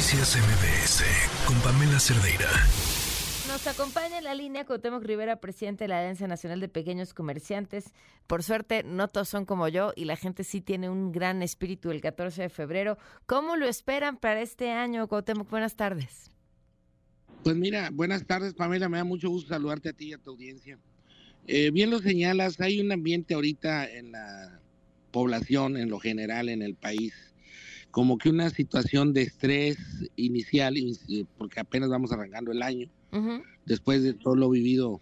Noticias MBS con Pamela Cerdeira. Nos acompaña en la línea Cuauhtémoc Rivera, presidente de la Alianza Nacional de Pequeños Comerciantes. Por suerte, no todos son como yo y la gente sí tiene un gran espíritu el 14 de febrero. ¿Cómo lo esperan para este año, Cuauhtémoc? Buenas tardes. Pues mira, buenas tardes, Pamela. Me da mucho gusto saludarte a ti y a tu audiencia. Eh, bien lo señalas, hay un ambiente ahorita en la población, en lo general, en el país, como que una situación de estrés inicial, porque apenas vamos arrancando el año, después de todo lo vivido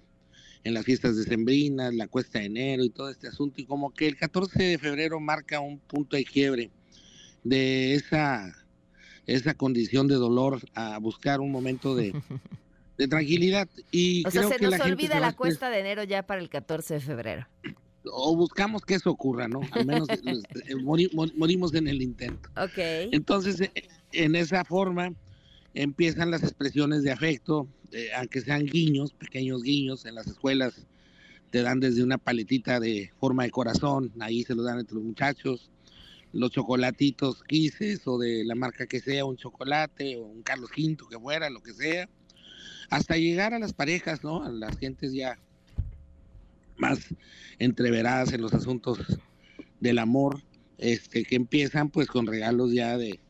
en las fiestas decembrinas, la cuesta de enero y todo este asunto, y como que el 14 de febrero marca un punto de quiebre de esa, esa condición de dolor a buscar un momento de, de tranquilidad. Y o sea, se nos olvida la cuesta de enero ya para el 14 de febrero. O buscamos que eso ocurra, ¿no? Al menos eh, eh, morimos en el intento. Ok. Entonces, eh, en esa forma empiezan las expresiones de afecto, aunque sean guiños, pequeños guiños, en las escuelas te dan desde una paletita de forma de corazón, ahí se lo dan entre los muchachos, los chocolatitos quises o de la marca que sea, un chocolate o un Carlos V que fuera, lo que sea, hasta llegar a las parejas, ¿no? A las gentes ya más entreveradas en los asuntos del amor, este, que empiezan pues con regalos ya de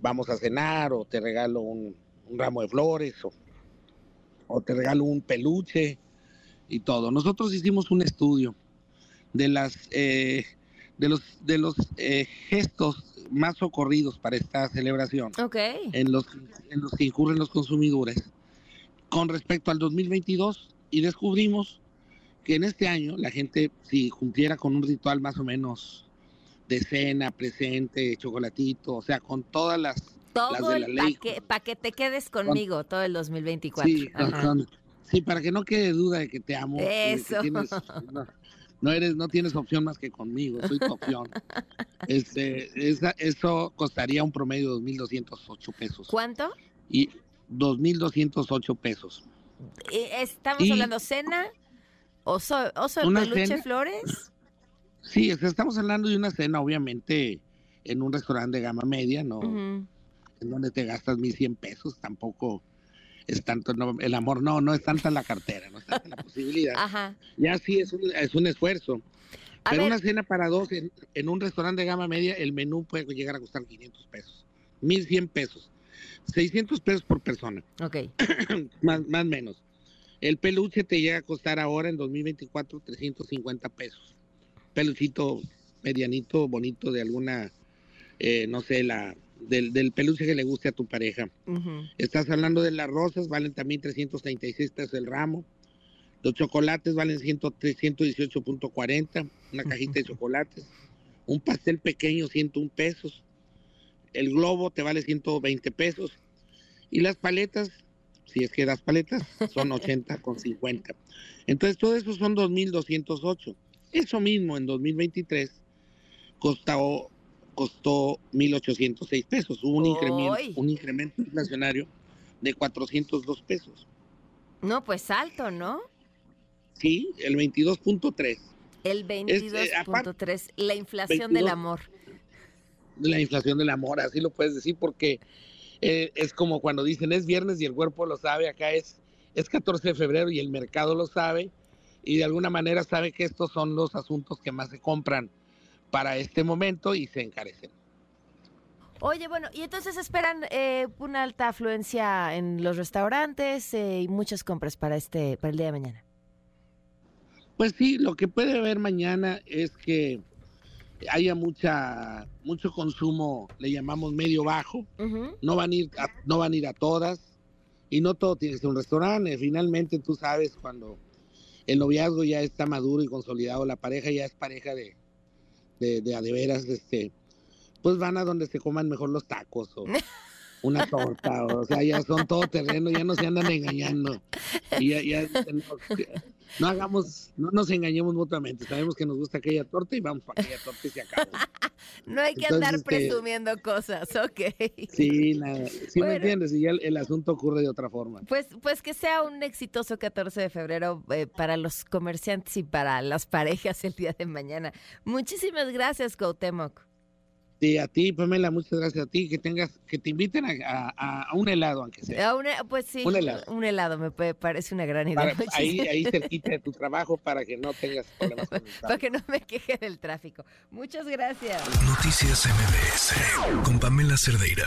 vamos a cenar o te regalo un, ramo de flores o, o, te regalo un peluche y todo. Nosotros hicimos un estudio de las eh, de los de los eh, gestos más socorridos para esta celebración en los en los que incurren los consumidores con respecto al 2022 y descubrimos que en este año la gente, si cumpliera con un ritual más o menos de cena, presente, chocolatito, o sea, con todas las... Todo el para que, te quedes conmigo todo el 2024. Sí, sí, para que no quede duda de que te amo. Eso. no, eres, no tienes opción más que conmigo, soy tu opción. este, eso costaría un promedio de 2.208 pesos. ¿Cuánto? Y 2.208 pesos. ¿Estamos hablando cena? ¿Oso, oso de peluche flores? Sí, estamos hablando de una cena, obviamente, en un restaurante de gama media, ¿no? En donde te gastas 1.100 pesos, tampoco es tanto, el amor no, no es tanta la cartera, no es tanta la posibilidad. Ajá. Ya sí es un, es un esfuerzo. Pero una cena para dos en, en, un restaurante de gama media, el menú puede llegar a costar 500 pesos, 1.100 pesos. 600 pesos por persona. Ok. más, más menos. El peluche te llega a costar ahora en 2024 350 pesos. Peluchito medianito, bonito de alguna, eh, no sé, la del, del, peluche que le guste a tu pareja. Estás hablando de las rosas, valen también 336 pesos el ramo. Los chocolates valen 118.40, una cajita de chocolates. Un pastel pequeño, 101 pesos el globo te vale 120 pesos y las paletas, si es que das paletas, son 80 con 50. Entonces todo eso son 2.208. Eso mismo en 2023 costó, costó 1.806 pesos. Hubo un incremento, un incremento inflacionario de 402 pesos. No, pues alto, ¿no? Sí, el 22.3. El 22.3, eh, la inflación del amor la inflación del amor, así lo puedes decir, porque eh, es como cuando dicen es viernes y el cuerpo lo sabe, acá es, es 14 de febrero y el mercado lo sabe, y de alguna manera sabe que estos son los asuntos que más se compran para este momento y se encarecen. Oye, bueno, y entonces esperan eh, una alta afluencia en los restaurantes eh, y muchas compras para este para el día de mañana. Pues sí, lo que puede haber mañana es que haya mucha mucho consumo, le llamamos medio bajo, no van a ir a, no van a ir a todas y no todo tiene que ser un restaurante. Finalmente tú sabes cuando el noviazgo ya está maduro y consolidado, la pareja ya es pareja de de, de, de veras, este, pues van a donde se coman mejor los tacos o una torta, o sea, ya son todo terreno, ya no se andan engañando. Y ya, ya no hagamos, no nos engañemos mutuamente, sabemos que nos gusta aquella torta y vamos para aquella torta y se acabó. no hay que andar este, presumiendo cosas, ok. Sí, nada, sí me entiendes, y ya el, asunto ocurre de otra forma. Pues, pues que sea un exitoso 14 de febrero eh, para los comerciantes y para las parejas el día de mañana. Muchísimas gracias, Cuauhtémoc. Sí, a ti, Pamela, muchas gracias a ti. Que tengas, que te inviten a, un helado, aunque sea. pues sí, un helado. Un helado me parece una gran idea. ahí, ahí cerquita de tu trabajo para que no tengas problemas con el Para que no me queje del tráfico. Muchas gracias. Noticias MBS con Pamela Cerdeira.